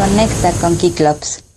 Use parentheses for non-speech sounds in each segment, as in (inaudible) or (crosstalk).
Conecta con Kiklops.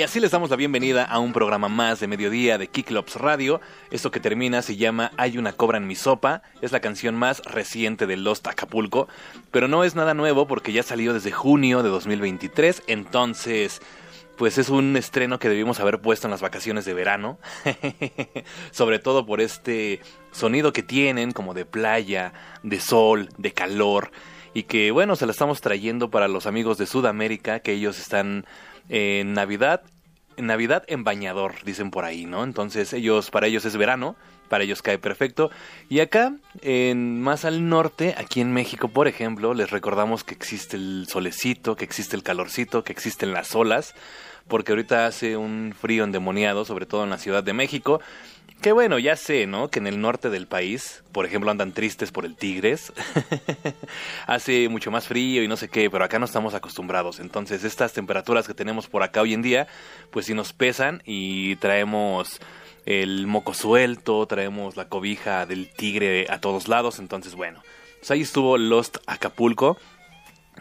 Y así les damos la bienvenida a un programa más de mediodía de Kiklops Radio. Esto que termina se llama Hay una cobra en mi sopa. Es la canción más reciente de Lost Acapulco. Pero no es nada nuevo porque ya salió desde junio de 2023. Entonces, pues es un estreno que debimos haber puesto en las vacaciones de verano. (laughs) Sobre todo por este sonido que tienen como de playa, de sol, de calor. Y que bueno, se la estamos trayendo para los amigos de Sudamérica, que ellos están en Navidad, Navidad en bañador, dicen por ahí, ¿no? Entonces ellos, para ellos es verano, para ellos cae perfecto. Y acá, en, más al norte, aquí en México, por ejemplo, les recordamos que existe el solecito, que existe el calorcito, que existen las olas, porque ahorita hace un frío endemoniado, sobre todo en la Ciudad de México. Que bueno, ya sé, ¿no? Que en el norte del país, por ejemplo, andan tristes por el Tigres. (laughs) Hace mucho más frío y no sé qué, pero acá no estamos acostumbrados. Entonces, estas temperaturas que tenemos por acá hoy en día, pues sí nos pesan y traemos el moco suelto, traemos la cobija del tigre a todos lados. Entonces, bueno, pues ahí estuvo Lost Acapulco.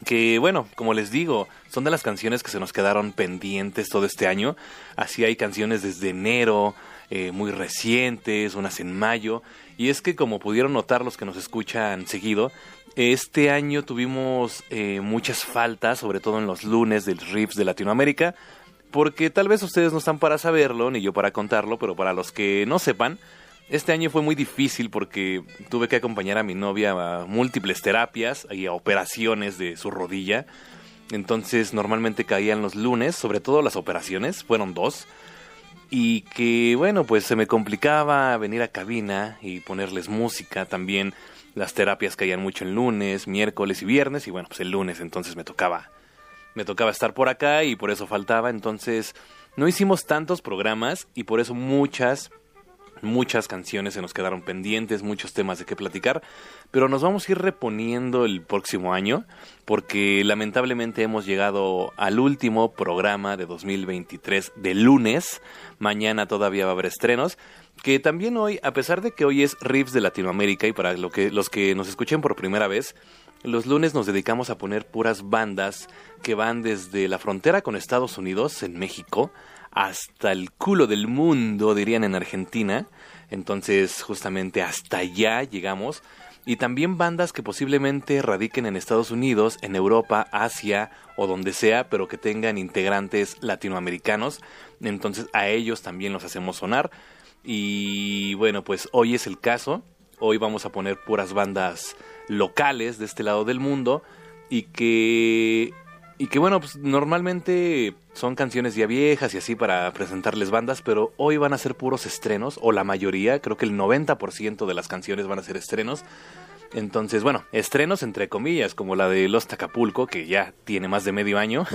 Que bueno, como les digo, son de las canciones que se nos quedaron pendientes todo este año. Así hay canciones desde enero, eh, muy recientes, unas en mayo. Y es que como pudieron notar los que nos escuchan seguido, este año tuvimos eh, muchas faltas, sobre todo en los lunes del Riffs de Latinoamérica, porque tal vez ustedes no están para saberlo, ni yo para contarlo, pero para los que no sepan, este año fue muy difícil porque tuve que acompañar a mi novia a múltiples terapias y a operaciones de su rodilla. Entonces normalmente caían los lunes, sobre todo las operaciones, fueron dos y que bueno pues se me complicaba venir a cabina y ponerles música también las terapias caían mucho el lunes miércoles y viernes y bueno pues el lunes entonces me tocaba me tocaba estar por acá y por eso faltaba. Entonces no hicimos tantos programas y por eso muchas muchas canciones se nos quedaron pendientes, muchos temas de qué platicar, pero nos vamos a ir reponiendo el próximo año porque lamentablemente hemos llegado al último programa de 2023 de lunes, mañana todavía va a haber estrenos, que también hoy, a pesar de que hoy es Riffs de Latinoamérica y para lo que, los que nos escuchen por primera vez, los lunes nos dedicamos a poner puras bandas que van desde la frontera con Estados Unidos, en México, hasta el culo del mundo, dirían en Argentina. Entonces, justamente hasta allá llegamos. Y también bandas que posiblemente radiquen en Estados Unidos, en Europa, Asia o donde sea, pero que tengan integrantes latinoamericanos. Entonces a ellos también los hacemos sonar. Y bueno, pues hoy es el caso. Hoy vamos a poner puras bandas locales de este lado del mundo y que y que bueno, pues normalmente son canciones ya viejas y así para presentarles bandas, pero hoy van a ser puros estrenos, o la mayoría, creo que el 90% de las canciones van a ser estrenos. Entonces, bueno, estrenos entre comillas, como la de Los Tacapulco, que ya tiene más de medio año.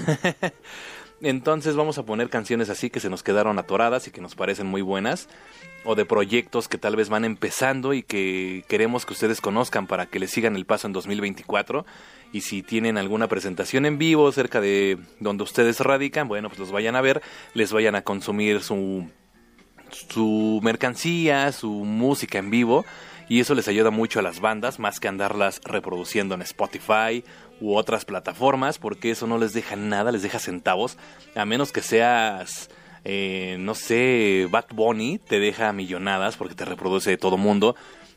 (laughs) Entonces vamos a poner canciones así que se nos quedaron atoradas y que nos parecen muy buenas, o de proyectos que tal vez van empezando y que queremos que ustedes conozcan para que les sigan el paso en 2024. Y si tienen alguna presentación en vivo cerca de donde ustedes radican, bueno, pues los vayan a ver, les vayan a consumir su, su mercancía, su música en vivo y eso les ayuda mucho a las bandas más que andarlas reproduciendo en Spotify u otras plataformas porque eso no les deja nada, les deja centavos a menos que seas eh, no sé, Bad Bunny te deja millonadas porque te reproduce todo mundo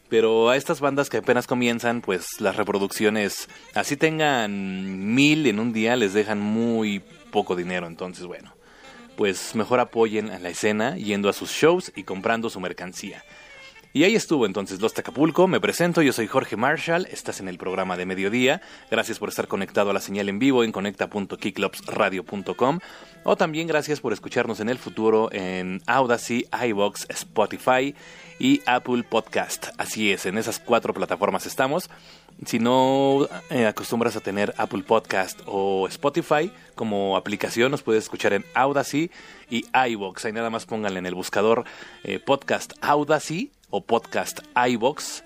pero a estas bandas que apenas comienzan, pues las reproducciones, así tengan mil en un día, les dejan muy poco dinero. Entonces, bueno, pues mejor apoyen a la escena yendo a sus shows y comprando su mercancía. Y ahí estuvo entonces Los Tacapulco, me presento, yo soy Jorge Marshall, estás en el programa de mediodía, gracias por estar conectado a la señal en vivo en conecta.kicklopsradio.com o también gracias por escucharnos en el futuro en Audacy, iVox, Spotify y Apple Podcast. Así es, en esas cuatro plataformas estamos. Si no eh, acostumbras a tener Apple Podcast o Spotify como aplicación, nos puedes escuchar en Audacy y iVox. Ahí nada más pónganle en el buscador eh, Podcast Audacy o podcast iBox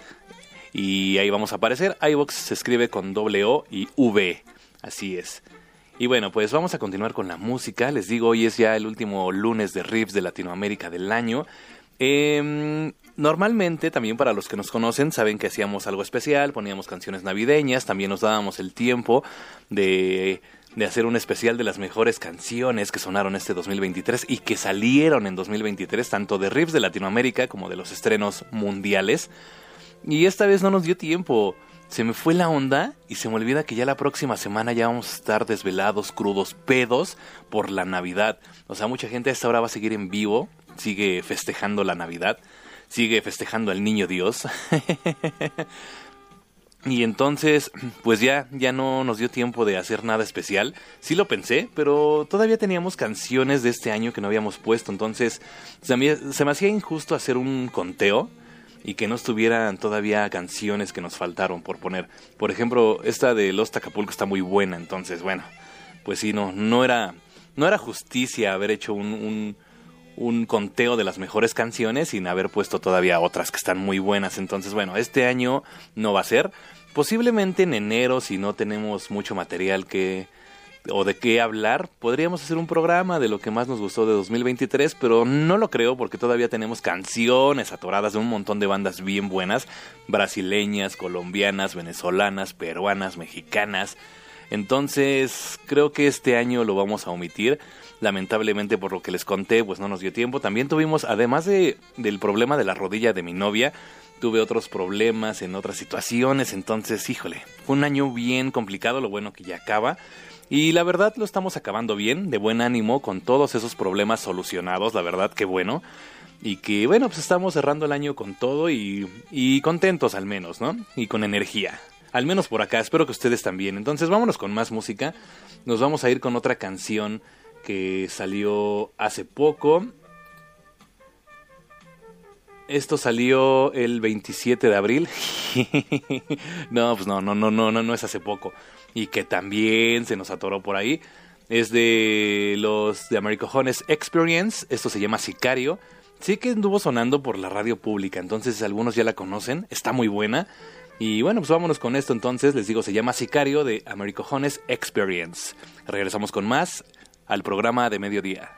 y ahí vamos a aparecer. iBox se escribe con doble O y V, así es. Y bueno, pues vamos a continuar con la música. Les digo, hoy es ya el último lunes de Riffs de Latinoamérica del año. Em, normalmente, también para los que nos conocen, saben que hacíamos algo especial, poníamos canciones navideñas, también nos dábamos el tiempo de de hacer un especial de las mejores canciones que sonaron este 2023 y que salieron en 2023, tanto de riffs de Latinoamérica como de los estrenos mundiales. Y esta vez no nos dio tiempo. Se me fue la onda y se me olvida que ya la próxima semana ya vamos a estar desvelados, crudos, pedos por la Navidad. O sea, mucha gente a esta hora va a seguir en vivo, sigue festejando la Navidad, sigue festejando al niño Dios. (laughs) Y entonces, pues ya, ya no nos dio tiempo de hacer nada especial. Sí lo pensé, pero todavía teníamos canciones de este año que no habíamos puesto. Entonces, se me, se me hacía injusto hacer un conteo y que no estuvieran todavía canciones que nos faltaron por poner. Por ejemplo, esta de Los Tacapulco está muy buena. Entonces, bueno, pues sí, no, no era, no era justicia haber hecho un un conteo de las mejores canciones sin haber puesto todavía otras que están muy buenas. Entonces, bueno, este año no va a ser. Posiblemente en enero, si no tenemos mucho material que o de qué hablar, podríamos hacer un programa de lo que más nos gustó de 2023, pero no lo creo porque todavía tenemos canciones atoradas de un montón de bandas bien buenas, brasileñas, colombianas, venezolanas, peruanas, mexicanas. Entonces, creo que este año lo vamos a omitir. Lamentablemente por lo que les conté, pues no nos dio tiempo. También tuvimos, además de, del problema de la rodilla de mi novia, tuve otros problemas en otras situaciones. Entonces, híjole, fue un año bien complicado, lo bueno que ya acaba. Y la verdad lo estamos acabando bien, de buen ánimo, con todos esos problemas solucionados, la verdad que bueno. Y que bueno, pues estamos cerrando el año con todo y, y contentos al menos, ¿no? Y con energía. Al menos por acá, espero que ustedes también. Entonces vámonos con más música. Nos vamos a ir con otra canción que salió hace poco. Esto salió el 27 de abril. (laughs) no, pues no, no, no, no, no, no es hace poco. Y que también se nos atoró por ahí. Es de los de Americojones Experience. Esto se llama Sicario. Sí que anduvo sonando por la radio pública, entonces algunos ya la conocen. Está muy buena. Y bueno, pues vámonos con esto entonces. Les digo, se llama Sicario de Americojones Experience. Regresamos con más al programa de mediodía.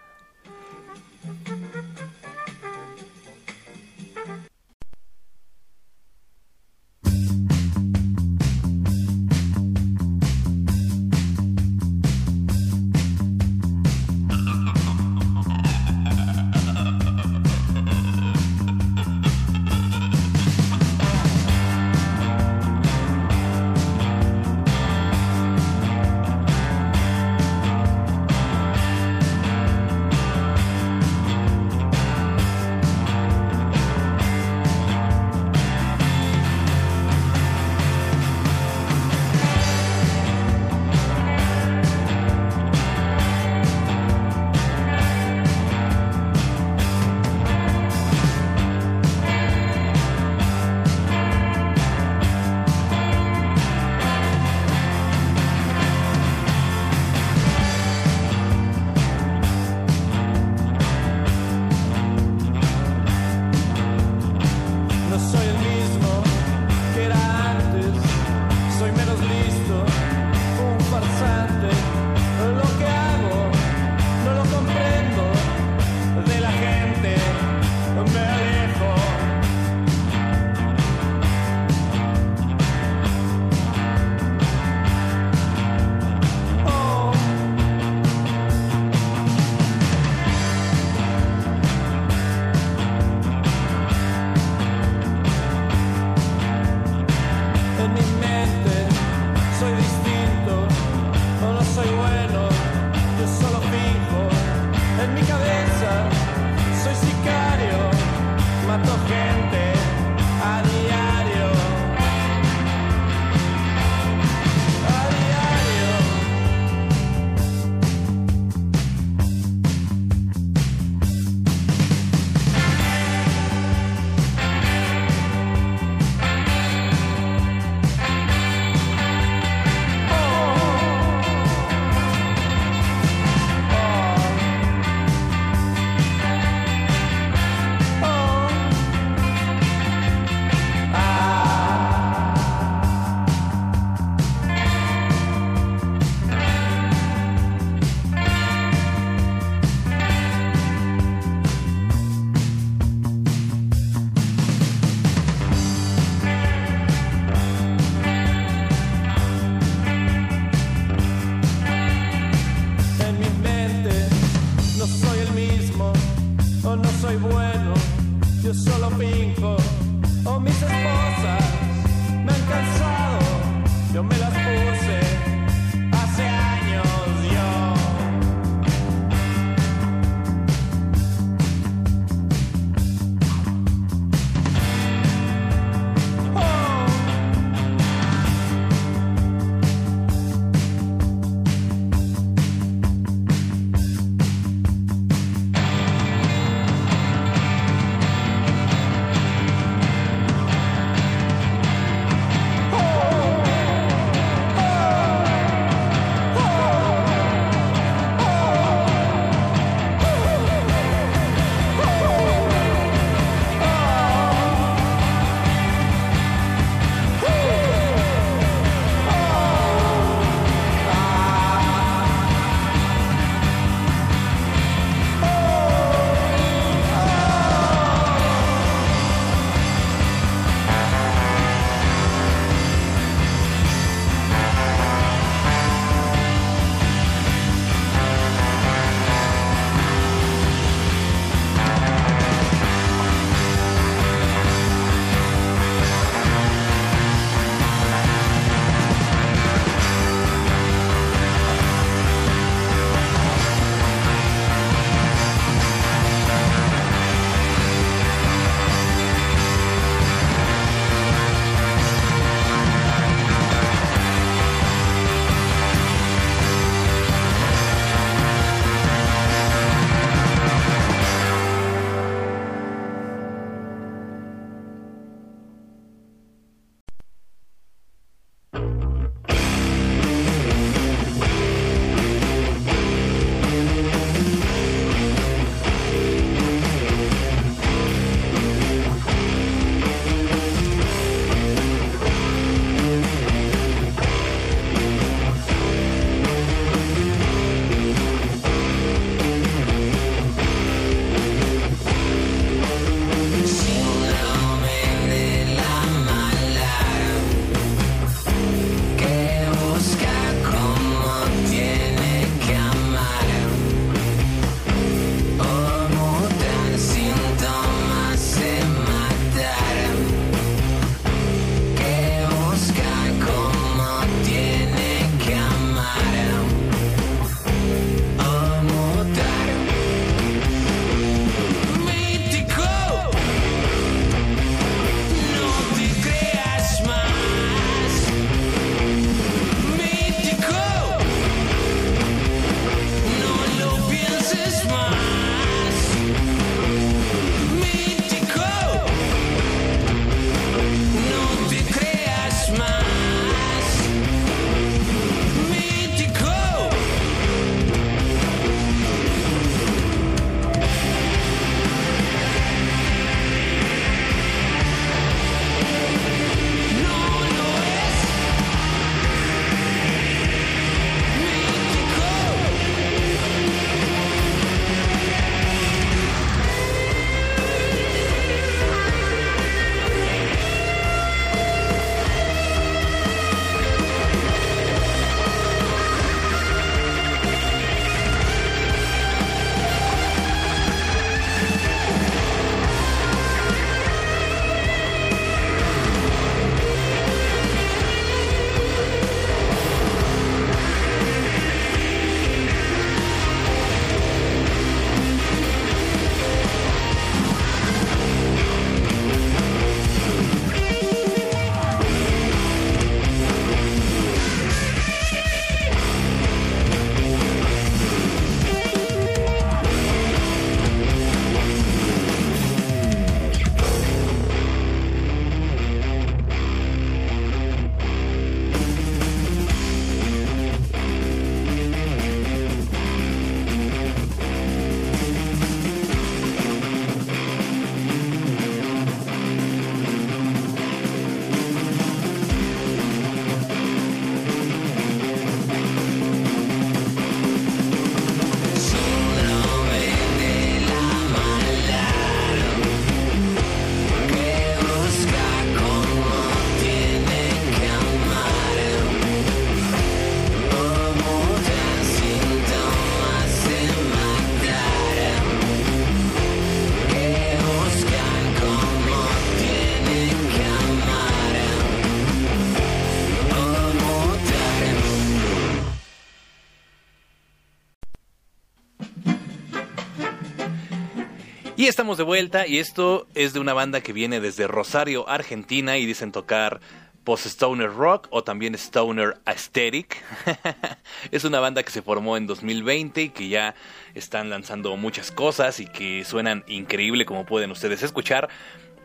Y estamos de vuelta y esto es de una banda que viene desde Rosario, Argentina y dicen tocar post-stoner rock o también stoner aesthetic. (laughs) es una banda que se formó en 2020 y que ya están lanzando muchas cosas y que suenan increíble como pueden ustedes escuchar.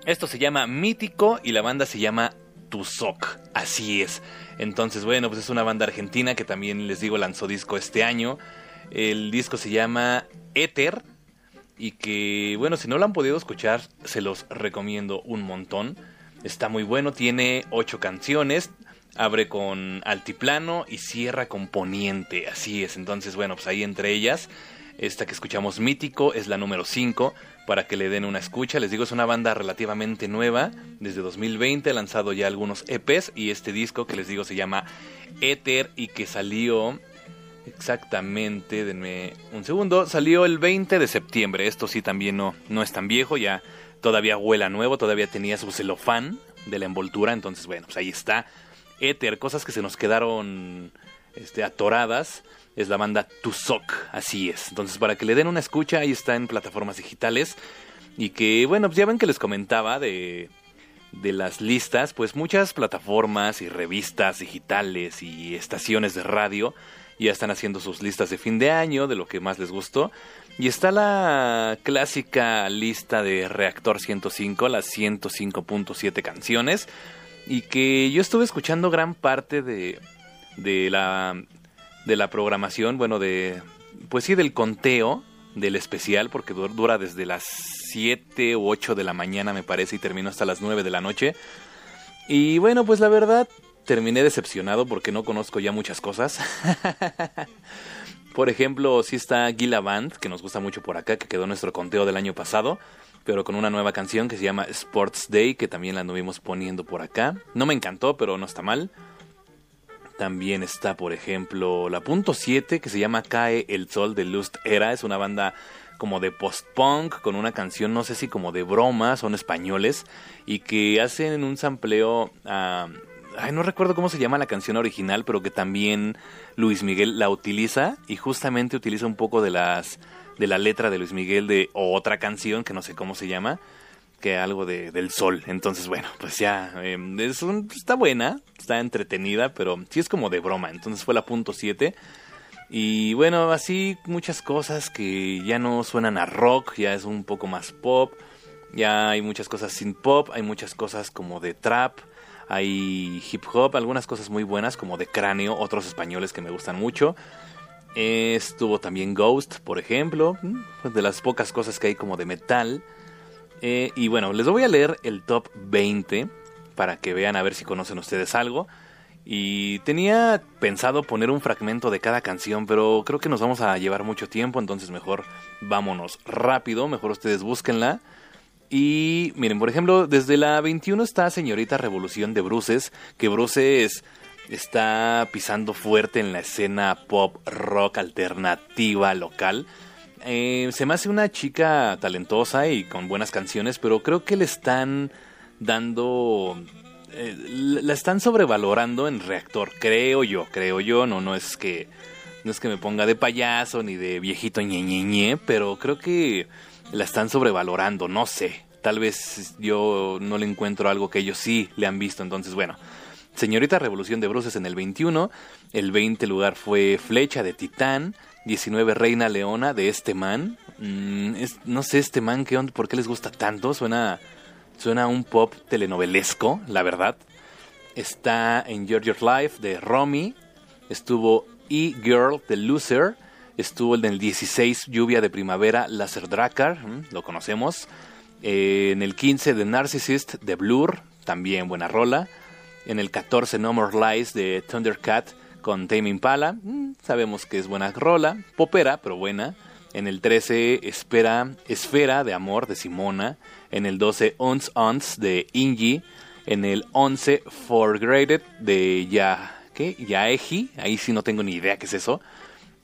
Esto se llama Mítico y la banda se llama Tuzoc. Así es. Entonces, bueno, pues es una banda argentina que también les digo lanzó disco este año. El disco se llama Ether y que, bueno, si no lo han podido escuchar, se los recomiendo un montón. Está muy bueno, tiene ocho canciones, abre con Altiplano y cierra con Poniente, así es. Entonces, bueno, pues ahí entre ellas, esta que escuchamos Mítico es la número 5 para que le den una escucha. Les digo, es una banda relativamente nueva, desde 2020 ha lanzado ya algunos EPs y este disco que les digo se llama Ether y que salió exactamente, denme un segundo, salió el 20 de septiembre. Esto sí también no, no es tan viejo, ya todavía huela nuevo, todavía tenía su celofán de la envoltura, entonces bueno, pues ahí está. Ether, cosas que se nos quedaron este, atoradas es la banda Tuzoc, así es. Entonces, para que le den una escucha, ahí está en plataformas digitales. Y que, bueno, pues ya ven que les comentaba de, de las listas, pues muchas plataformas y revistas digitales y estaciones de radio ya están haciendo sus listas de fin de año, de lo que más les gustó. Y está la clásica lista de Reactor 105, las 105.7 canciones. Y que yo estuve escuchando gran parte de, de la de la programación, bueno, de, pues sí, del conteo del especial, porque dura desde las 7 u 8 de la mañana, me parece, y terminó hasta las 9 de la noche. Y bueno, pues la verdad, terminé decepcionado porque no conozco ya muchas cosas. (laughs) por ejemplo, sí está Gila Band, que nos gusta mucho por acá, que quedó nuestro conteo del año pasado, pero con una nueva canción que se llama Sports Day, que también la anduvimos poniendo por acá. No me encantó, pero no está mal. También está, por ejemplo, la punto 7 que se llama Cae el Sol de Lust Era. Es una banda como de post-punk con una canción, no sé si como de broma, son españoles y que hacen un sampleo. Ay, no recuerdo cómo se llama la canción original, pero que también Luis Miguel la utiliza y justamente utiliza un poco de las de la letra de Luis Miguel de otra canción que no sé cómo se llama que algo de, del sol. Entonces, bueno, pues ya em, es un, está buena, está entretenida, pero sí es como de broma. Entonces fue la punto 7. Y bueno, así muchas cosas que ya no suenan a rock, ya es un poco más pop. Ya hay muchas cosas sin pop, hay muchas cosas como de trap, hay hip hop, algunas cosas muy buenas como de cráneo, otros españoles que me gustan mucho. Estuvo también Ghost, por ejemplo, de las pocas cosas que hay como de metal. Eh, y bueno, les voy a leer el top 20 para que vean a ver si conocen ustedes algo. Y tenía pensado poner un fragmento de cada canción, pero creo que nos vamos a llevar mucho tiempo, entonces mejor vámonos rápido, mejor ustedes búsquenla. Y miren, por ejemplo, desde la 21 está Señorita Revolución de Bruces, que Bruces está pisando fuerte en la escena pop rock alternativa local. Eh, se me hace una chica talentosa y con buenas canciones, pero creo que le están dando... Eh, la están sobrevalorando en reactor, creo yo, creo yo, no, no es que... No es que me ponga de payaso ni de viejito ñe, pero creo que la están sobrevalorando, no sé. Tal vez yo no le encuentro algo que ellos sí le han visto, entonces bueno. Señorita Revolución de Bruces en el 21, el 20 lugar fue Flecha de Titán, 19 Reina Leona de este man. Mm, no sé este man, ¿qué onda? ¿por qué les gusta tanto? Suena, suena un pop telenovelesco, la verdad. Está en George Life de Romy. Estuvo E-Girl de Loser. Estuvo el del 16 Lluvia de Primavera Laser Dracar, mm, lo conocemos. Eh, en el 15 de Narcissist de Blur, también buena rola. En el 14 No More Lies de Thundercat con Tame Impala. Sabemos que es buena rola, popera, pero buena. En el 13, Espera, Esfera de Amor de Simona. En el 12, Ons Ons de Ingi. En el 11, Forgraded de Ya, ¿qué? Yaeji. Ahí sí no tengo ni idea qué es eso.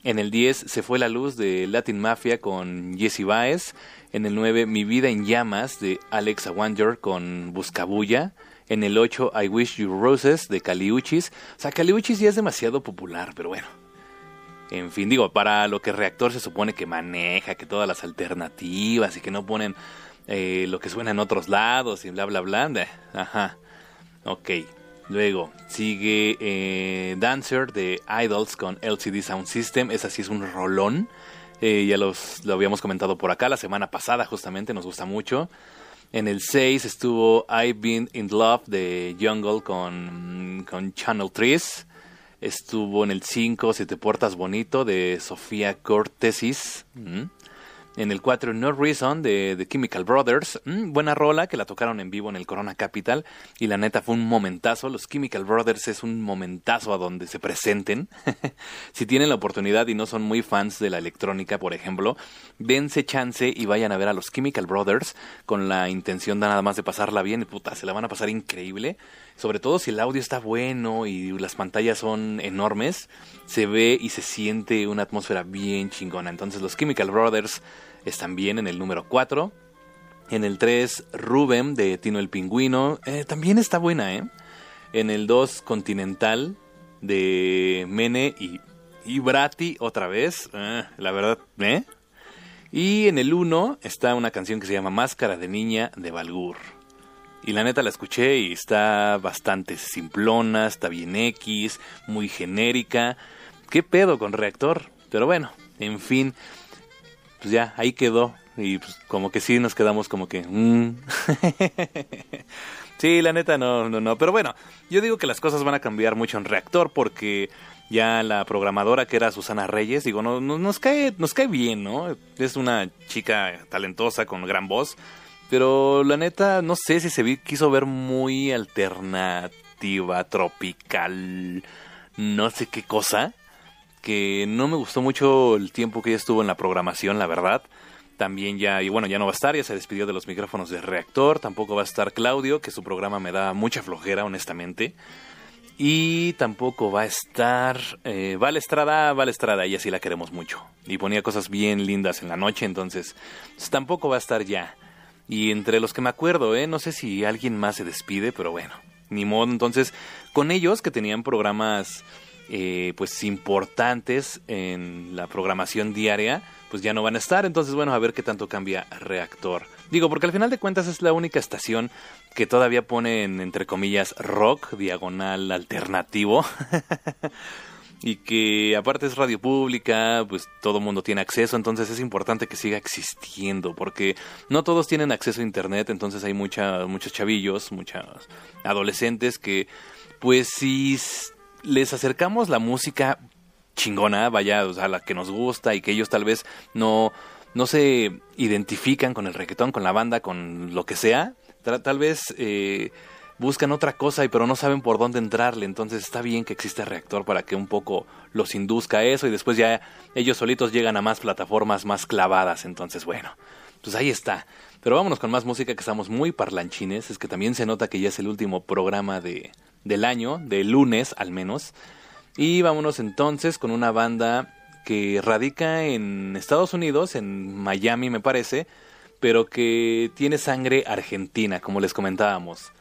En el 10, Se fue la luz de Latin Mafia con Jesse Baez. En el 9, Mi vida en llamas de Alexa Wander con Buscabulla. En el 8, I Wish You Roses de Caliuchis. O sea, Caliuchis ya es demasiado popular, pero bueno. En fin, digo, para lo que Reactor se supone que maneja, que todas las alternativas y que no ponen eh, lo que suena en otros lados y bla, bla, bla. Ajá. Ok. Luego sigue eh, Dancer de Idols con LCD Sound System. Esa sí es un rolón. Eh, ya los, lo habíamos comentado por acá la semana pasada, justamente. Nos gusta mucho. En el 6 estuvo I've Been in Love de Jungle con, con Channel 3. Estuvo en el 5 Si te portas bonito de Sofía Cortesis. Mm. En el 4 No Reason de The Chemical Brothers. Mm, buena rola que la tocaron en vivo en el Corona Capital. Y la neta fue un momentazo. Los Chemical Brothers es un momentazo a donde se presenten. (laughs) si tienen la oportunidad y no son muy fans de la electrónica, por ejemplo, dense chance y vayan a ver a los Chemical Brothers con la intención de nada más de pasarla bien. Puta, se la van a pasar increíble. Sobre todo si el audio está bueno y las pantallas son enormes, se ve y se siente una atmósfera bien chingona. Entonces los Chemical Brothers están bien en el número 4. En el 3, Rubem de Tino el Pingüino. Eh, también está buena, ¿eh? En el 2, Continental de Mene y, y Brati otra vez. Eh, la verdad, ¿eh? Y en el 1 está una canción que se llama Máscara de Niña de Balgur. Y la neta la escuché y está bastante simplona, está bien X, muy genérica. ¿Qué pedo con reactor? Pero bueno, en fin, pues ya, ahí quedó. Y pues como que sí nos quedamos como que... mm. (laughs) sí, la neta no, no, no. Pero bueno, yo digo que las cosas van a cambiar mucho en reactor porque ya la programadora que era Susana Reyes, digo, no, no- nos, cae, nos cae bien, ¿no? Es una chica talentosa con gran voz. Pero la neta, no sé si se quiso ver muy alternativa, tropical, no sé qué cosa. Que no me gustó mucho el tiempo que ella estuvo en la programación, la verdad. También ya, y bueno, ya no va a estar, ya se despidió de los micrófonos de reactor. Tampoco va a estar Claudio, que su programa me da mucha flojera, honestamente. Y tampoco va a estar eh, Val Estrada, Val Estrada, ella sí la queremos mucho. Y ponía cosas bien lindas en la noche, entonces pues, tampoco va a estar ya. Y entre los que me acuerdo, ¿eh? no sé si alguien más se despide, pero bueno, ni modo. Entonces, con ellos que tenían programas eh, pues importantes en la programación diaria, pues ya no van a estar. Entonces, bueno, a ver qué tanto cambia Reactor. Digo, porque al final de cuentas es la única estación que todavía pone en, entre comillas, rock, diagonal, alternativo. (laughs) y que aparte es radio pública, pues todo mundo tiene acceso, entonces es importante que siga existiendo, porque no todos tienen acceso a internet, entonces hay mucha, muchos chavillos, muchos adolescentes que, pues si les acercamos la música chingona, vaya, o sea, la que nos gusta y que ellos tal vez no, no se identifican con el reggaetón, con la banda, con lo que sea, tal vez eh, buscan otra cosa y pero no saben por dónde entrarle, entonces está bien que exista reactor para que un poco los induzca a eso y después ya ellos solitos llegan a más plataformas más clavadas, entonces bueno, pues ahí está. Pero vámonos con más música que estamos muy parlanchines, es que también se nota que ya es el último programa de, del año, de lunes al menos. Y vámonos entonces con una banda que radica en Estados Unidos, en Miami me parece, pero que tiene sangre argentina, como les comentábamos.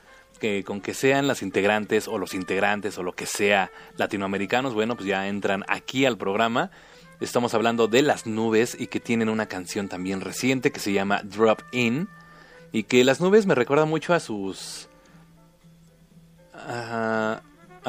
Que con que sean las integrantes o los integrantes o lo que sea latinoamericanos, bueno, pues ya entran aquí al programa. Estamos hablando de las nubes y que tienen una canción también reciente que se llama Drop In. Y que las nubes me recuerdan mucho a sus a,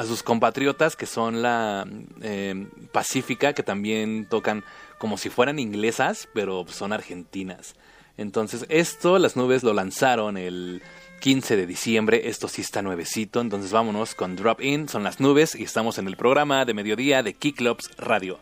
sus compatriotas que son la eh, Pacífica, que también tocan como si fueran inglesas, pero son argentinas. Entonces, esto, las nubes lo lanzaron el 15 de diciembre. Esto sí está nuevecito. Entonces, vámonos con Drop In. Son las nubes y estamos en el programa de mediodía de Kicklops Radio.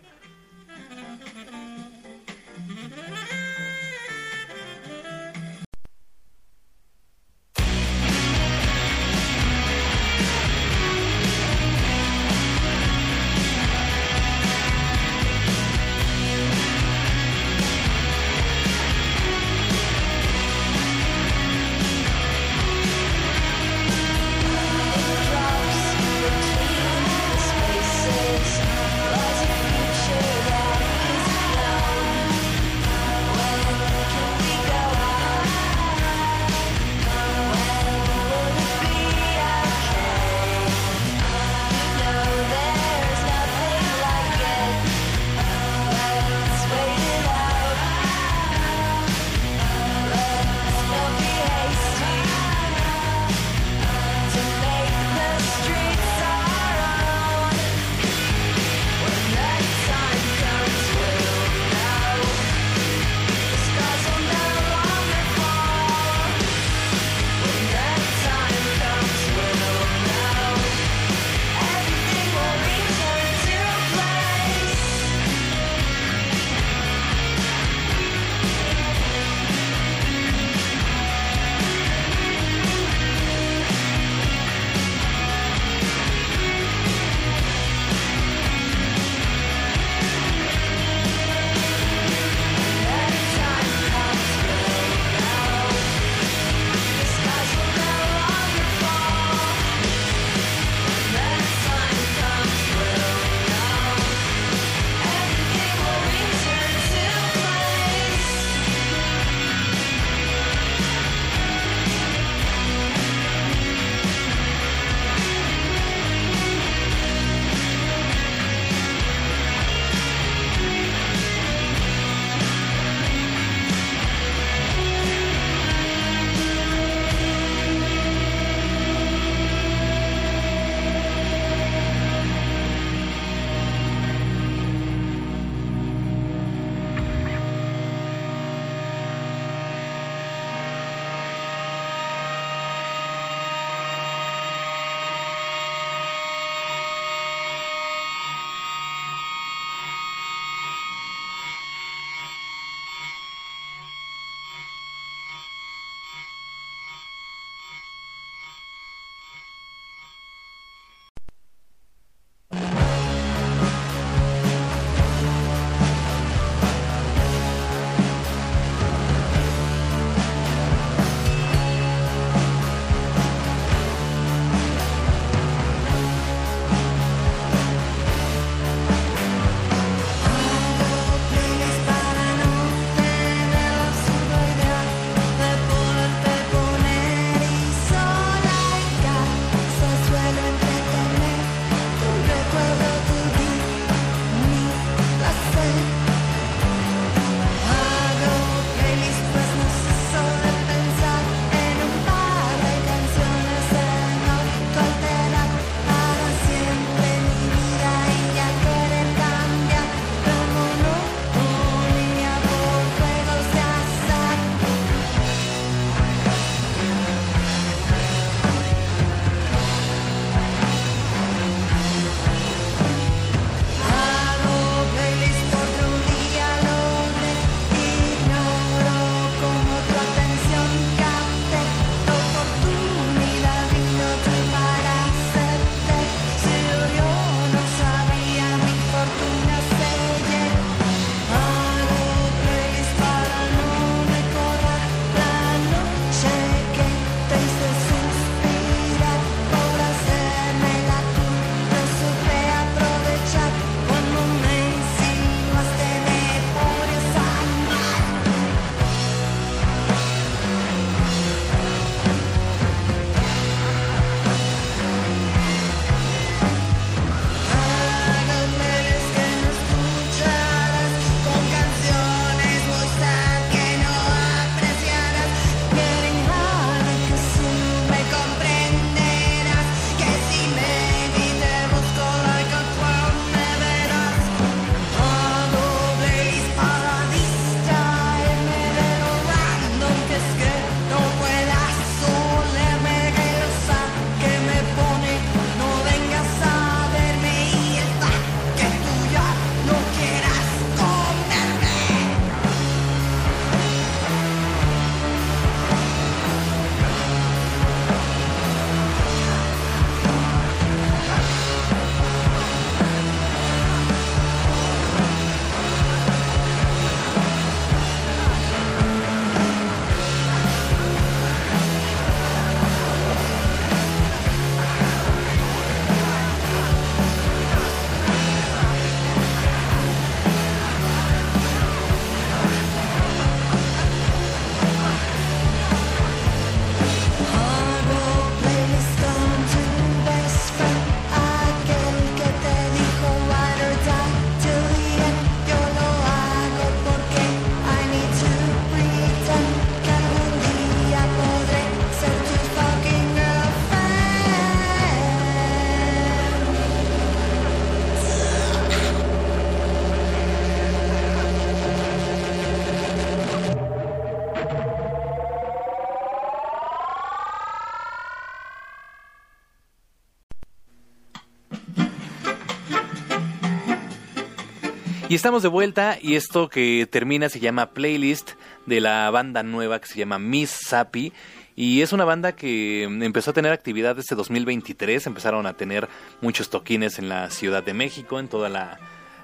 Y estamos de vuelta y esto que termina se llama Playlist de la banda nueva que se llama Miss Sapi. Y es una banda que empezó a tener actividad desde 2023, empezaron a tener muchos toquines en la Ciudad de México, en toda la,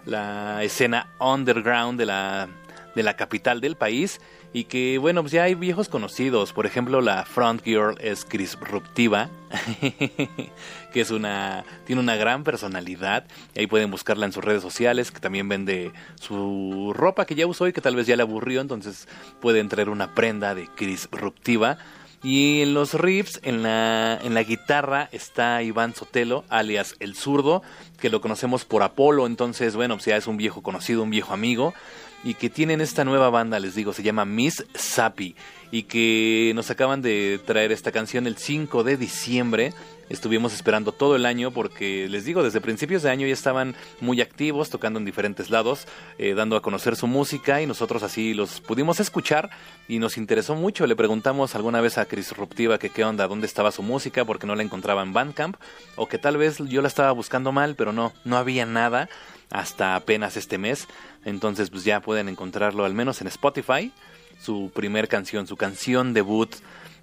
la escena underground de la, de la capital del país y que bueno, pues ya hay viejos conocidos, por ejemplo la front girl es Disruptiva, (laughs) que es una tiene una gran personalidad, ahí pueden buscarla en sus redes sociales, que también vende su ropa que ya usó y que tal vez ya le aburrió, entonces pueden traer una prenda de Disruptiva. Y en los riffs, en la, en la guitarra, está Iván Sotelo, alias El Zurdo, que lo conocemos por Apolo, entonces, bueno, pues ya es un viejo conocido, un viejo amigo y que tienen esta nueva banda, les digo, se llama Miss Sapi y que nos acaban de traer esta canción el 5 de diciembre. Estuvimos esperando todo el año porque les digo, desde principios de año ya estaban muy activos, tocando en diferentes lados, eh, dando a conocer su música y nosotros así los pudimos escuchar y nos interesó mucho. Le preguntamos alguna vez a Chris Ruptiva que qué onda, dónde estaba su música porque no la encontraba en Bandcamp o que tal vez yo la estaba buscando mal, pero no, no había nada hasta apenas este mes. Entonces pues ya pueden encontrarlo al menos en Spotify. Su primer canción, su canción debut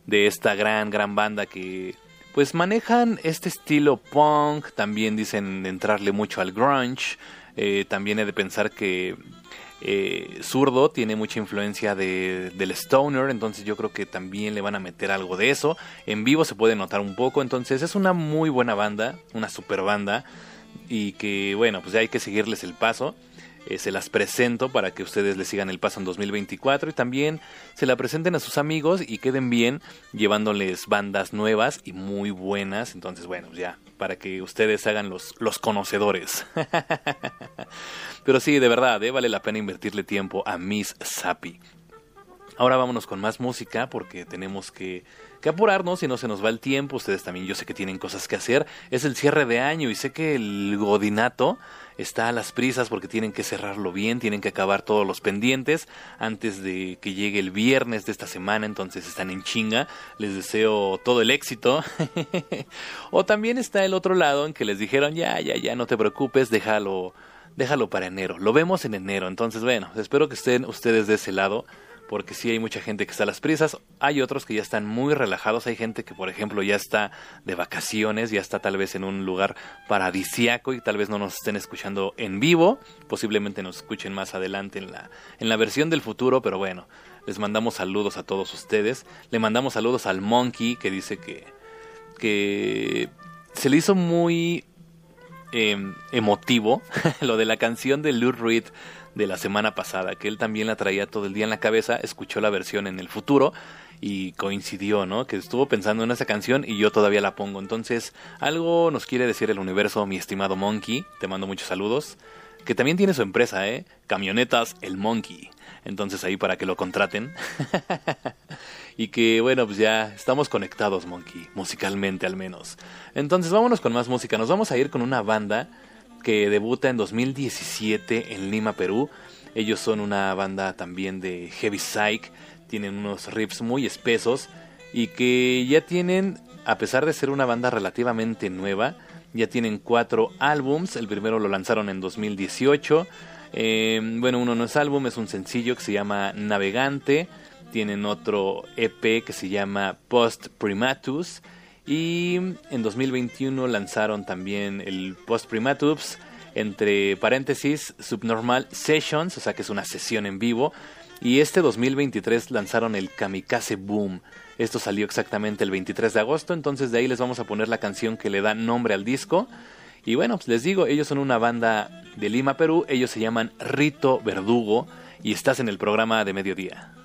de esta gran, gran banda que pues manejan este estilo punk. También dicen entrarle mucho al grunge. Eh, también he de pensar que eh, Zurdo tiene mucha influencia de, del stoner, entonces yo creo que también le van a meter algo de eso. En vivo se puede notar un poco, entonces es una muy buena banda, una super banda y que bueno, pues ya hay que seguirles el paso. Eh, se las presento para que ustedes le sigan el paso en 2024 y también se la presenten a sus amigos y queden bien llevándoles bandas nuevas y muy buenas. Entonces, bueno, pues ya, para que ustedes hagan los, los conocedores. (laughs) Pero sí, de verdad, eh, vale la pena invertirle tiempo a Miss Sapi. Ahora vámonos con más música porque tenemos que apurarnos si no se nos va el tiempo. Ustedes también, yo sé que tienen cosas que hacer. Es el cierre de año y sé que el Godinato está a las prisas porque tienen que cerrarlo bien, tienen que acabar todos los pendientes antes de que llegue el viernes de esta semana, entonces están en chinga. Les deseo todo el éxito. (laughs) o también está el otro lado en que les dijeron, ya, ya, ya, no te preocupes, déjalo, déjalo para enero. Lo vemos en enero, entonces bueno, espero que estén ustedes de ese lado porque sí hay mucha gente que está a las prisas, hay otros que ya están muy relajados, hay gente que por ejemplo ya está de vacaciones, ya está tal vez en un lugar paradisiaco y tal vez no nos estén escuchando en vivo, posiblemente nos escuchen más adelante en la, en la versión del futuro, pero bueno, les mandamos saludos a todos ustedes, le mandamos saludos al Monkey que dice que, que se le hizo muy em, emotivo (laughs) lo de la canción de Lou Reed de la semana pasada, que él también la traía todo el día en la cabeza, escuchó la versión en el futuro y coincidió, ¿no? Que estuvo pensando en esa canción y yo todavía la pongo. Entonces, algo nos quiere decir el universo, mi estimado Monkey. Te mando muchos saludos. Que también tiene su empresa, ¿eh? Camionetas El Monkey. Entonces ahí para que lo contraten. (laughs) y que bueno, pues ya estamos conectados, Monkey, musicalmente al menos. Entonces vámonos con más música. Nos vamos a ir con una banda que debuta en 2017 en Lima, Perú. Ellos son una banda también de heavy psych, tienen unos riffs muy espesos y que ya tienen, a pesar de ser una banda relativamente nueva, ya tienen cuatro álbums. El primero lo lanzaron en 2018. Eh, bueno, uno no es álbum, es un sencillo que se llama Navegante. Tienen otro EP que se llama Post Primatus y en 2021 lanzaron también el Post Primatubs, entre paréntesis, Subnormal Sessions, o sea que es una sesión en vivo. Y este 2023 lanzaron el Kamikaze Boom. Esto salió exactamente el 23 de agosto, entonces de ahí les vamos a poner la canción que le da nombre al disco. Y bueno, pues les digo, ellos son una banda de Lima, Perú, ellos se llaman Rito Verdugo y estás en el programa de mediodía.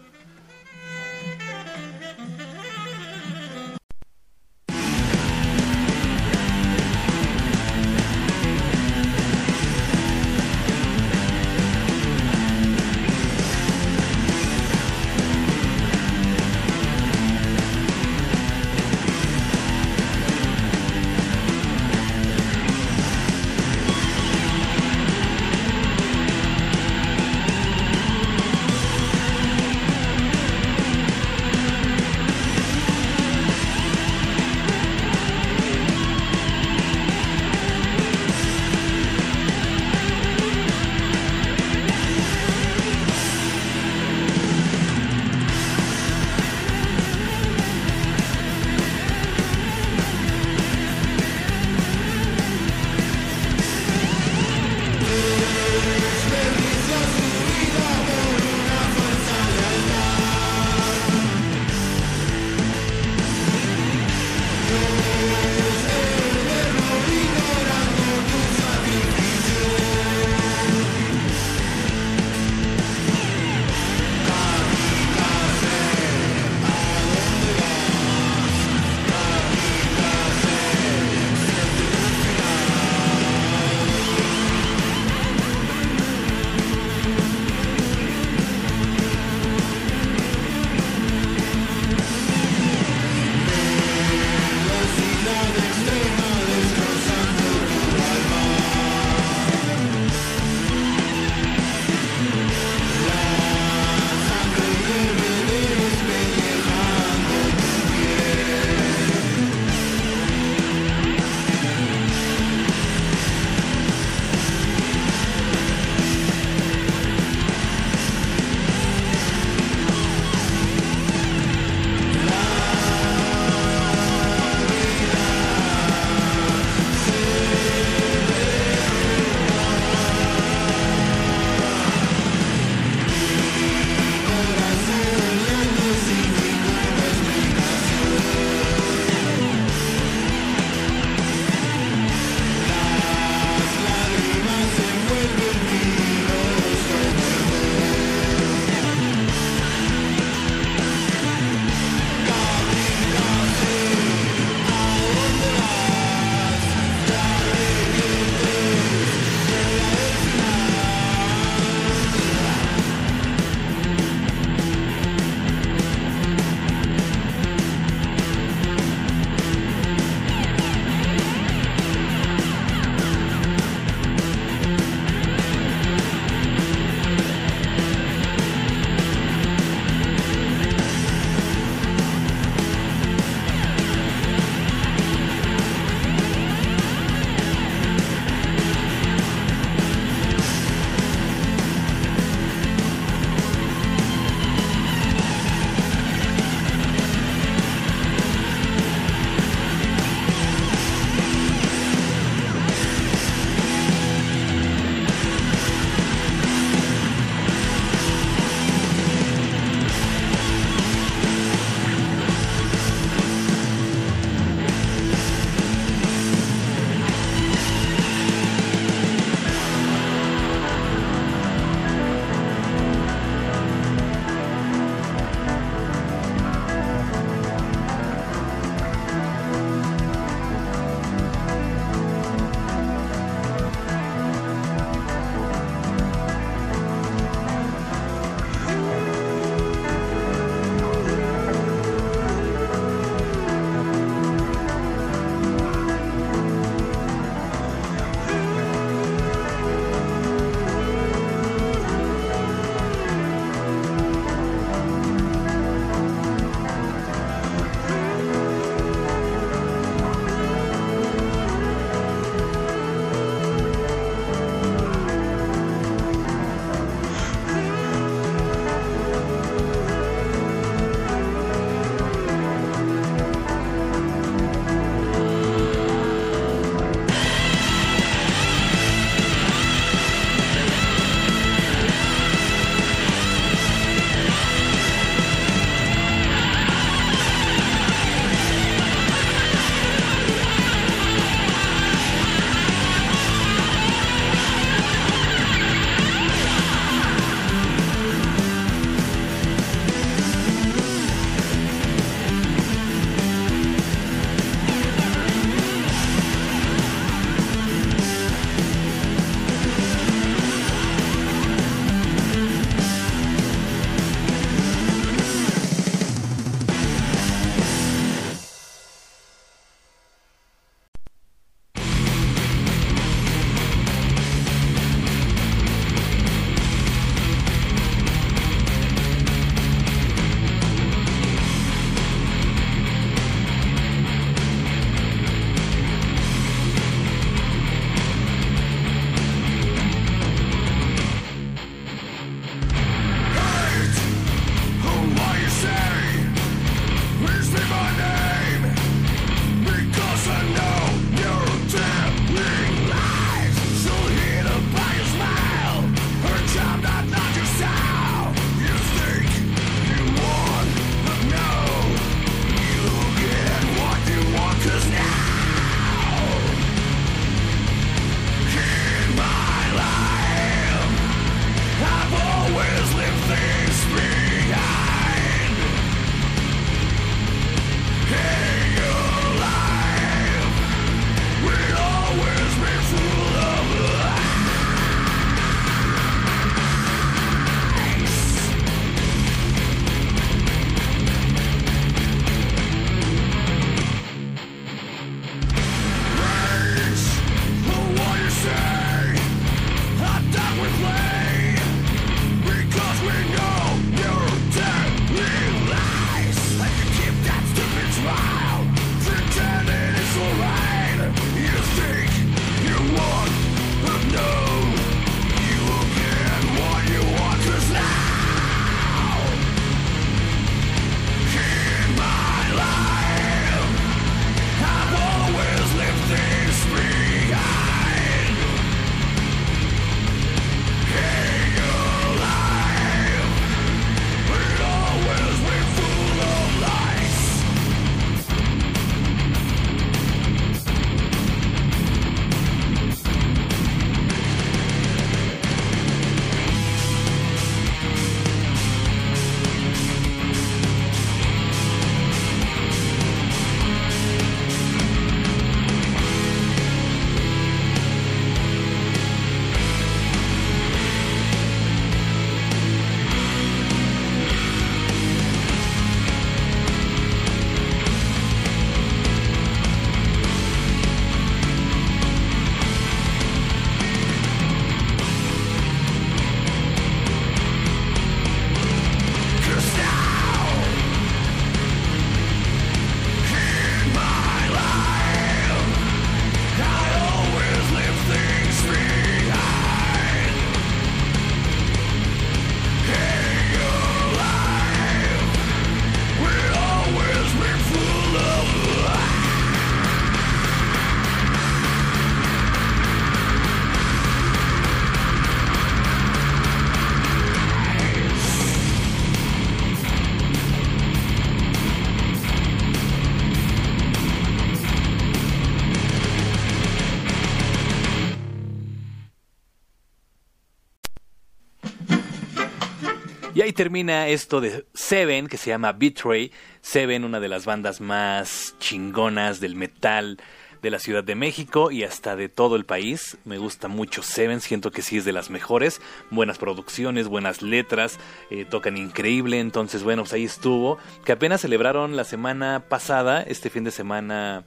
Termina esto de Seven, que se llama Betray. Seven, una de las bandas más chingonas del metal de la Ciudad de México y hasta de todo el país. Me gusta mucho Seven, siento que sí es de las mejores. Buenas producciones, buenas letras, eh, tocan increíble. Entonces, bueno, pues ahí estuvo. Que apenas celebraron la semana pasada, este fin de semana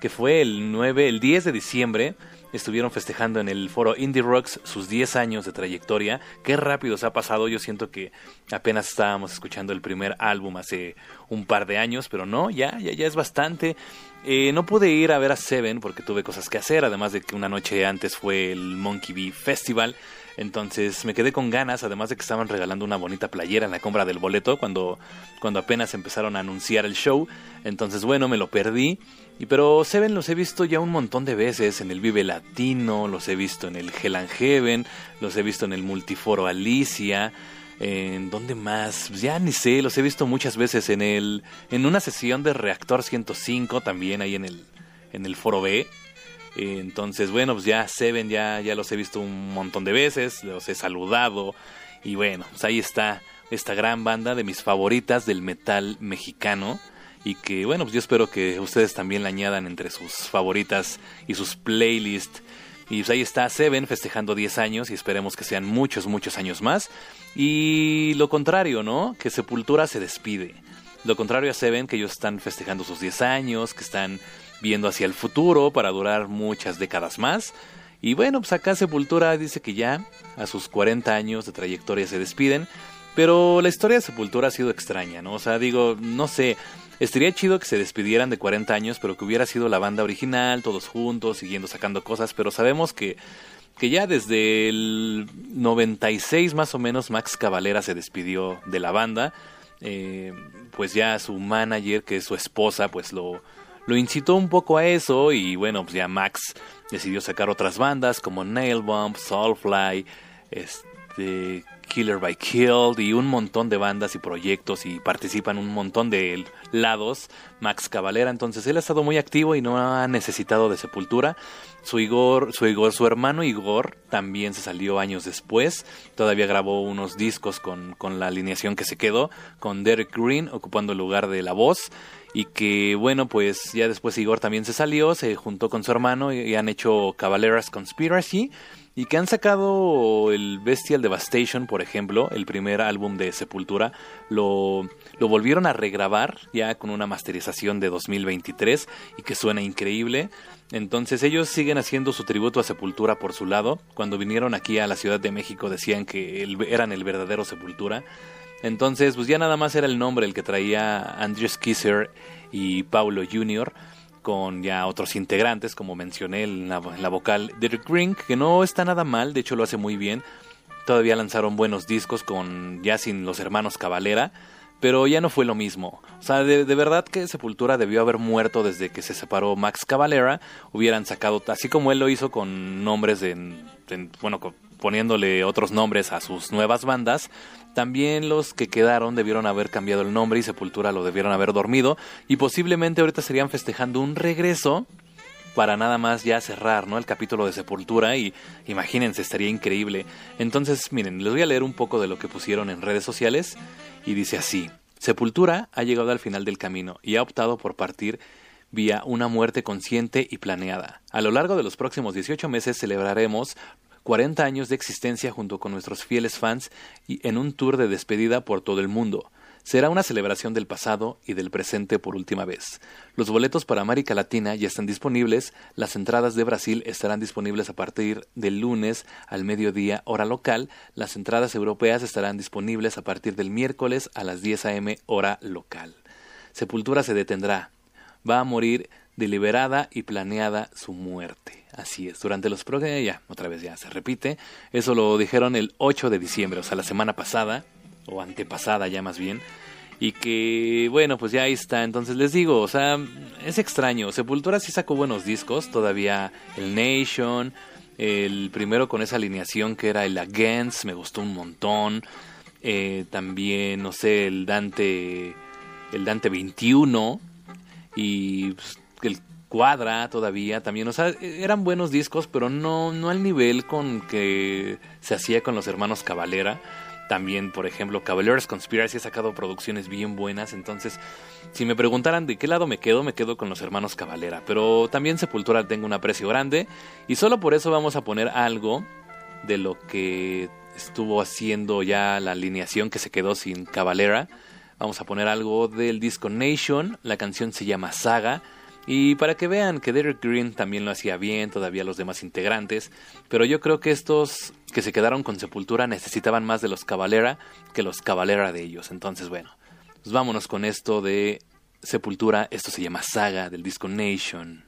que fue el 9, el 10 de diciembre estuvieron festejando en el foro Indie Rocks sus 10 años de trayectoria. Qué rápido se ha pasado. Yo siento que apenas estábamos escuchando el primer álbum hace un par de años, pero no, ya, ya, ya es bastante. Eh, no pude ir a ver a Seven porque tuve cosas que hacer, además de que una noche antes fue el Monkey Bee Festival. Entonces me quedé con ganas, además de que estaban regalando una bonita playera en la compra del boleto cuando, cuando apenas empezaron a anunciar el show. Entonces bueno, me lo perdí. Y pero Seven los he visto ya un montón de veces en el Vive Latino, los he visto en el Hell Heaven, los he visto en el Multiforo Alicia, en dónde más, Pues ya ni sé, los he visto muchas veces en el en una sesión de Reactor 105 también ahí en el en el Foro B. Entonces, bueno, pues ya Seven ya ya los he visto un montón de veces, los he saludado y bueno, pues ahí está esta gran banda de mis favoritas del metal mexicano y que bueno, pues yo espero que ustedes también la añadan entre sus favoritas y sus playlists. Y pues ahí está Seven festejando 10 años y esperemos que sean muchos, muchos años más. Y lo contrario, ¿no? Que Sepultura se despide. Lo contrario a Seven, que ellos están festejando sus 10 años, que están viendo hacia el futuro para durar muchas décadas más. Y bueno, pues acá Sepultura dice que ya a sus 40 años de trayectoria se despiden. Pero la historia de Sepultura ha sido extraña, ¿no? O sea, digo, no sé, estaría chido que se despidieran de 40 años, pero que hubiera sido la banda original, todos juntos, siguiendo sacando cosas, pero sabemos que, que ya desde el 96 más o menos Max Cavalera se despidió de la banda, eh, pues ya su manager, que es su esposa, pues lo, lo incitó un poco a eso y bueno, pues ya Max decidió sacar otras bandas como Nailbomb, Soulfly, este Killer by Killed y un montón de bandas y proyectos y participan un montón de lados. Max Cavalera, entonces él ha estado muy activo y no ha necesitado de sepultura. Su Igor, su Igor, su hermano Igor también se salió años después, todavía grabó unos discos con, con la alineación que se quedó, con Derek Green ocupando el lugar de la voz. Y que bueno pues ya después Igor también se salió, se juntó con su hermano y, han hecho Cavalera's Conspiracy y que han sacado el Bestial Devastation, por ejemplo, el primer álbum de Sepultura, lo, lo volvieron a regrabar ya con una masterización de 2023 y que suena increíble. Entonces ellos siguen haciendo su tributo a Sepultura por su lado. Cuando vinieron aquí a la Ciudad de México decían que eran el verdadero Sepultura. Entonces, pues ya nada más era el nombre el que traía Andrew Kisser y Paulo Jr., con ya otros integrantes, como mencioné en la, vocal Derek Green, que no está nada mal, de hecho lo hace muy bien. Todavía lanzaron buenos discos con ya sin los hermanos Cavalera, pero ya no fue lo mismo. O sea, de, de verdad que Sepultura debió haber muerto desde que se separó Max Cavalera. Hubieran sacado, así como él lo hizo con nombres de, bueno, poniéndole otros nombres a sus nuevas bandas, también los que quedaron debieron haber cambiado el nombre y Sepultura lo debieron haber dormido y posiblemente ahorita estarían festejando un regreso para nada más ya cerrar, ¿no? El capítulo de Sepultura y imagínense, estaría increíble. Entonces, miren, les voy a leer un poco de lo que pusieron en redes sociales y dice así: Sepultura ha llegado al final del camino y ha optado por partir vía una muerte consciente y planeada. A lo largo de los próximos 18 meses celebraremos 40 años de existencia junto con nuestros fieles fans y en un tour de despedida por todo el mundo. Será una celebración del pasado y del presente por última vez. Los boletos para América Latina ya están disponibles, las entradas de Brasil estarán disponibles a partir del lunes al mediodía hora local, las entradas europeas estarán disponibles a partir del miércoles a las 10 a.m. hora local. Sepultura se detendrá, va a morir deliberada y planeada su muerte. Así es, durante los próximos, ya, otra vez ya se repite, eso lo dijeron el 8 de diciembre, o sea, la semana pasada, o antepasada ya más bien, y que, bueno, pues ya ahí está, entonces les digo, o sea, es extraño, Sepultura sí sacó buenos discos, todavía el Nation, el primero con esa alineación que era el Against, me gustó un montón, eh, también, no sé, el Dante, el Dante 21, y pues, el Cuadra todavía también, o sea, eran buenos discos, pero no, no al nivel con que se hacía con los hermanos Cavalera. También, por ejemplo, Cavalier's Conspiracy ha sacado producciones bien buenas. Entonces, si me preguntaran de qué lado me quedo, me quedo con los hermanos Cavalera. Pero también Sepultura tengo un aprecio grande. Y solo por eso vamos a poner algo de lo que estuvo haciendo ya la alineación que se quedó sin Cavalera. Vamos a poner algo del disco Nation. La canción se llama Saga. Y para que vean que Derek Green también lo hacía bien, todavía los demás integrantes, pero yo creo que estos que se quedaron con Sepultura necesitaban más de los Cavalera que los Cavalera de ellos. Entonces, bueno, pues vámonos con esto de Sepultura. Esto se llama Saga del disco Nation.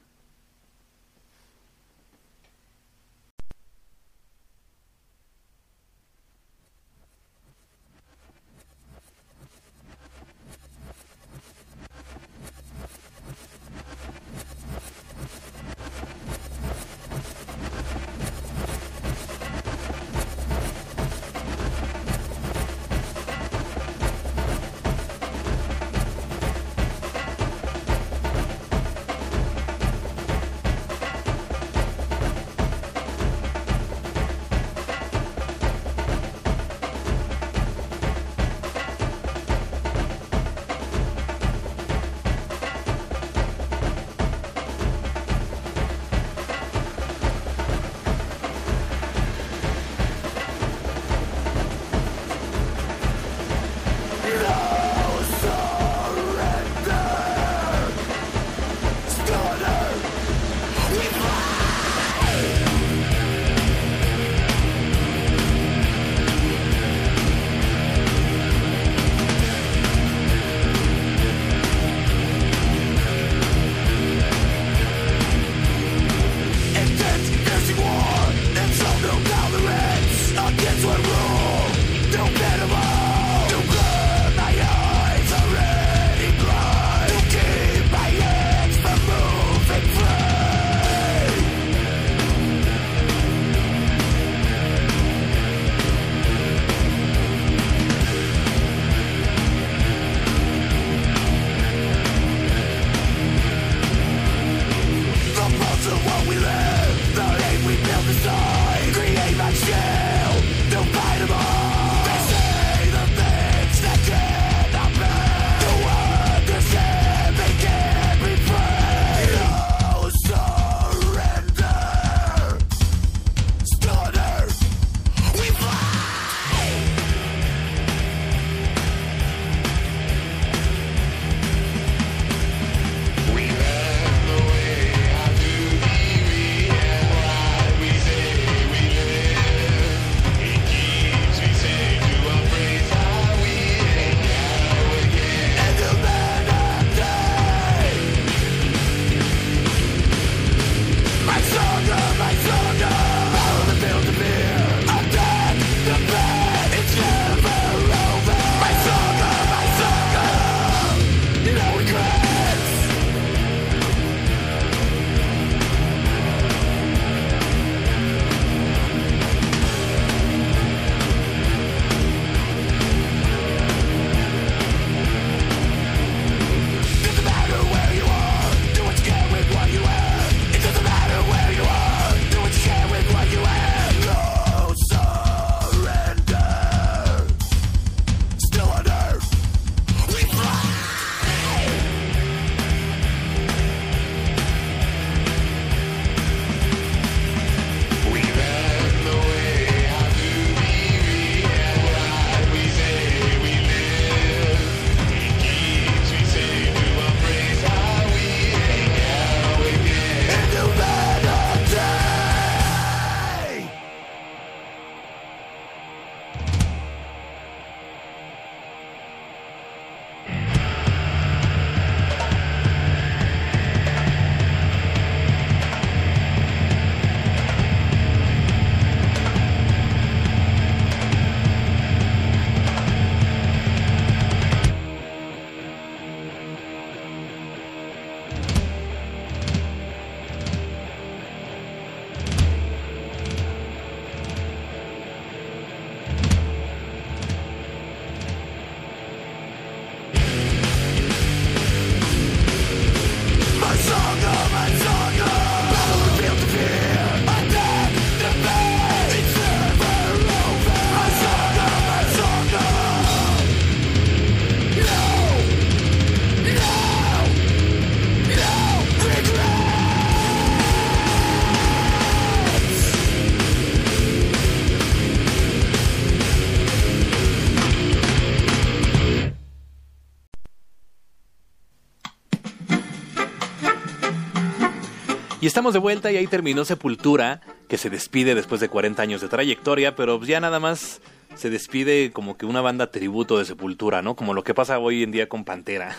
Estamos de vuelta y ahí terminó Sepultura, que se despide después de 40 años de trayectoria, pero ya nada más se despide como que una banda tributo de Sepultura, ¿no? Como lo que pasa hoy en día con Pantera.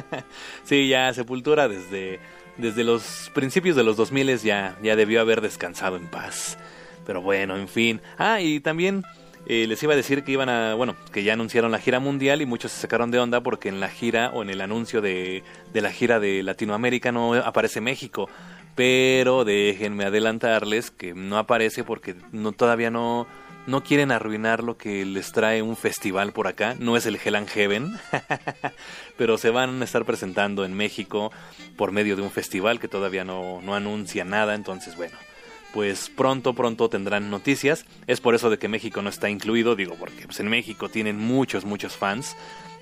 (laughs) sí, ya Sepultura desde, desde los principios de los 2000 ya, ya debió haber descansado en paz. Pero bueno, en fin. Ah, y también eh, les iba a decir que iban a, bueno, que ya anunciaron la gira mundial y muchos se sacaron de onda porque en la gira o en el anuncio de, de la gira de Latinoamérica no aparece México. Pero déjenme adelantarles que no aparece porque no todavía no no quieren arruinar lo que les trae un festival por acá. No es el Hell and Heaven, (laughs) pero se van a estar presentando en México por medio de un festival que todavía no, no anuncia nada. Entonces, bueno, pues pronto, pronto tendrán noticias. Es por eso de que México no está incluido, digo, porque pues en México tienen muchos, muchos fans.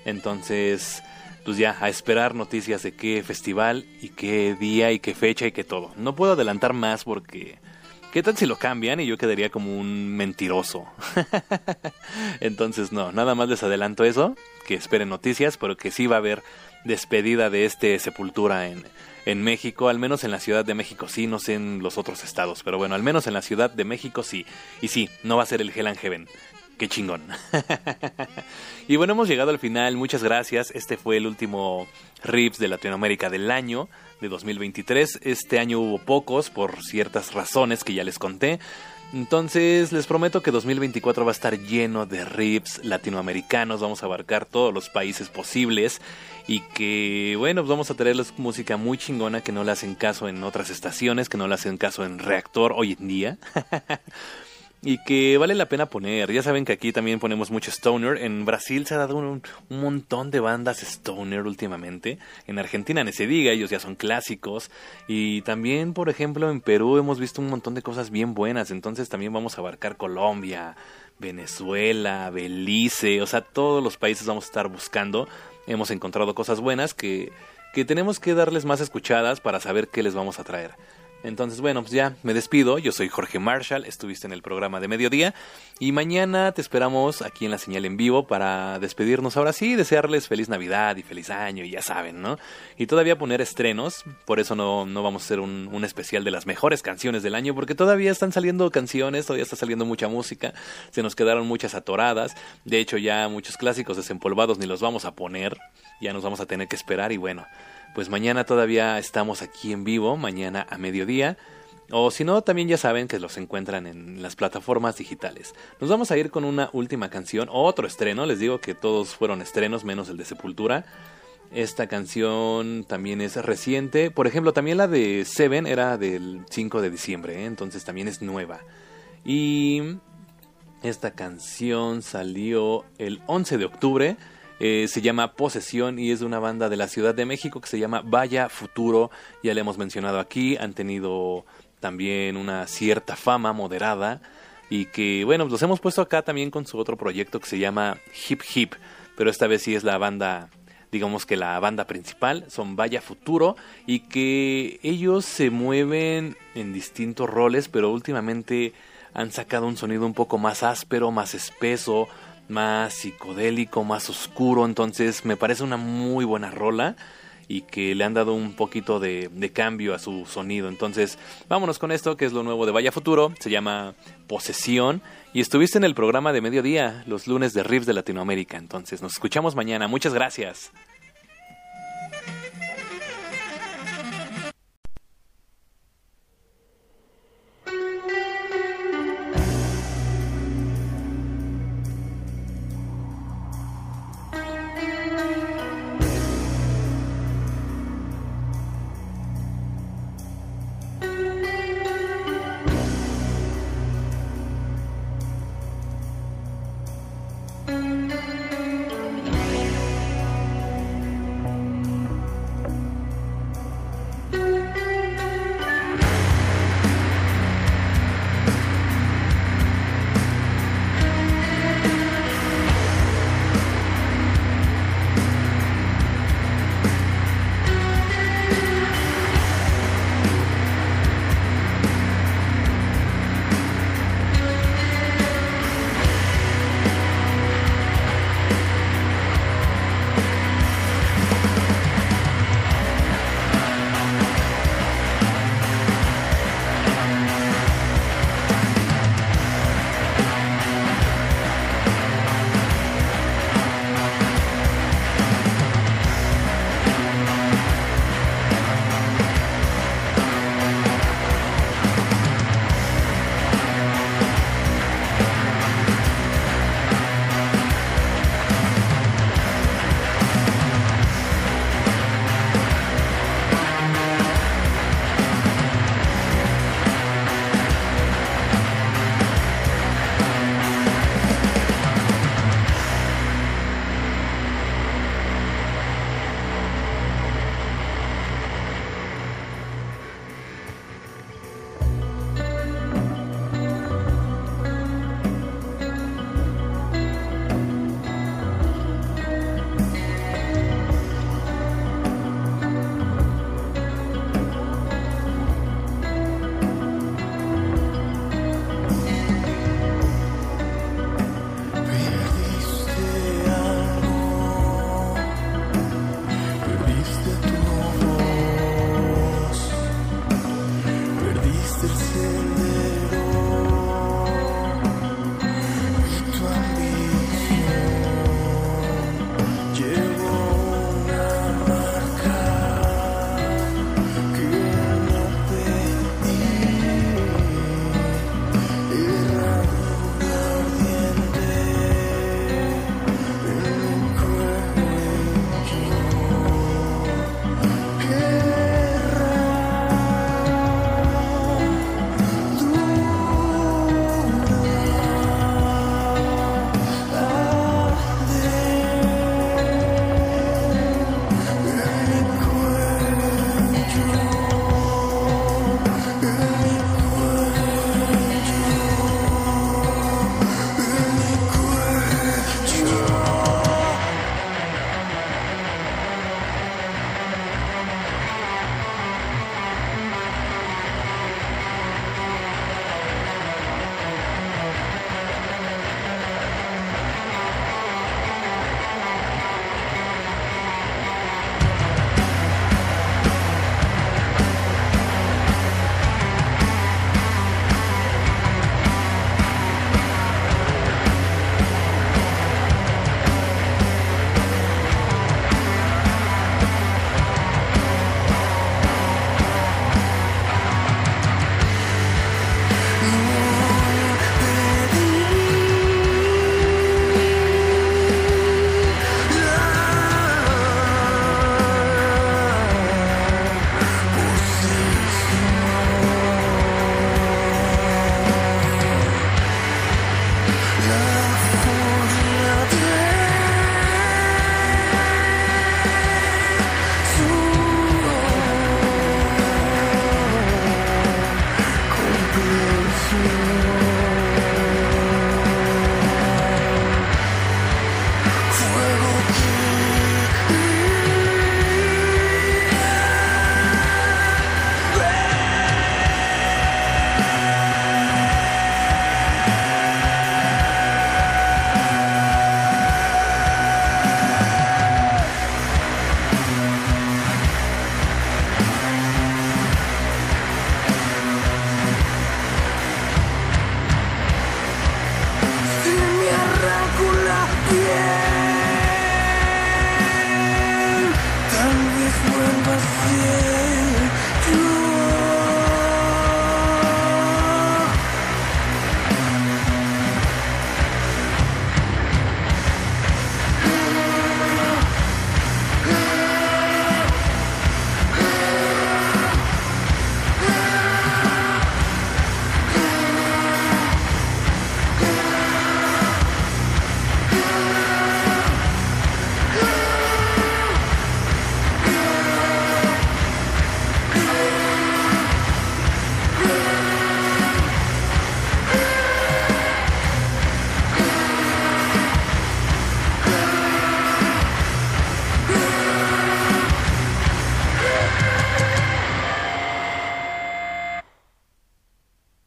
Entonces, pues ya, a esperar noticias de qué festival y qué día y qué fecha y qué todo. No puedo adelantar más porque ¿Qué tal si lo cambian y yo quedaría como un mentiroso? (laughs) Entonces no, nada más les adelanto eso, que esperen noticias, pero que sí va a haber despedida de este Sepultura en, en México, al menos en la Ciudad de México sí, no sé en los otros estados, pero bueno, al menos en la Ciudad de México sí. Y sí, no va a ser el Hell and Heaven. Qué chingón. (laughs) y bueno, hemos llegado al final. Muchas gracias. Este fue el último Rips de Latinoamérica del año de 2023. Este año hubo pocos por ciertas razones que ya les conté. Entonces les prometo que 2024 va a estar lleno de rips latinoamericanos, vamos a abarcar todos los países posibles y que bueno, vamos a traerles música muy chingona que no le hacen caso en otras estaciones, que no le hacen caso en Reactor hoy en día. (laughs) y que vale la pena poner. Ya saben que aquí también ponemos mucho stoner. En Brasil se ha dado un, montón de bandas stoner últimamente. En Argentina ni se diga, ellos ya son clásicos. Y también, por ejemplo, en Perú hemos visto un montón de cosas bien buenas. Entonces también vamos a abarcar Colombia, Venezuela, Belice. O sea, todos los países vamos a estar buscando. Hemos encontrado cosas buenas que, que tenemos que darles más escuchadas para saber qué les vamos a traer. Entonces, bueno, pues ya me despido. Yo soy Jorge Marshall, estuviste en el programa de mediodía. Y mañana te esperamos aquí en la señal en vivo para despedirnos. Ahora sí, desearles feliz Navidad y feliz año y ya saben, ¿no? Y todavía poner estrenos, por eso no, no vamos a hacer un, un especial de las mejores canciones del año porque todavía están saliendo canciones, todavía está saliendo mucha música, se nos quedaron muchas atoradas, de hecho ya muchos clásicos desempolvados ni los vamos a poner, ya nos vamos a tener que esperar y bueno pues mañana todavía estamos aquí en vivo, mañana a mediodía. O si no, también ya saben que los encuentran en las plataformas digitales. Nos vamos a ir con una última canción, otro estreno, les digo que todos fueron estrenos menos el de Sepultura. Esta canción también es reciente. Por ejemplo, también la de Seven era del 5 de diciembre, ¿eh? entonces también es nueva. Y esta canción salió el 11 de octubre. Eh, se llama Posesión y es de una banda de la Ciudad de México que se llama Vaya Futuro. Ya le hemos mencionado aquí, han tenido también una cierta fama moderada y que, bueno, los hemos puesto acá también con su otro proyecto que se llama Hip Hip, pero esta vez sí es la banda digamos que la banda principal son Vaya Futuro y que ellos se mueven en distintos roles, pero últimamente han sacado un sonido un poco más áspero, más espeso, más psicodélico, más oscuro, entonces me parece una muy buena rola y que le han dado un poquito de, cambio a su sonido. Entonces, vámonos con esto, que es lo nuevo de Vaya Futuro, se llama Posesión, y estuviste en el programa de mediodía, los lunes de Riffs de Latinoamérica. Entonces, nos escuchamos mañana. Muchas gracias.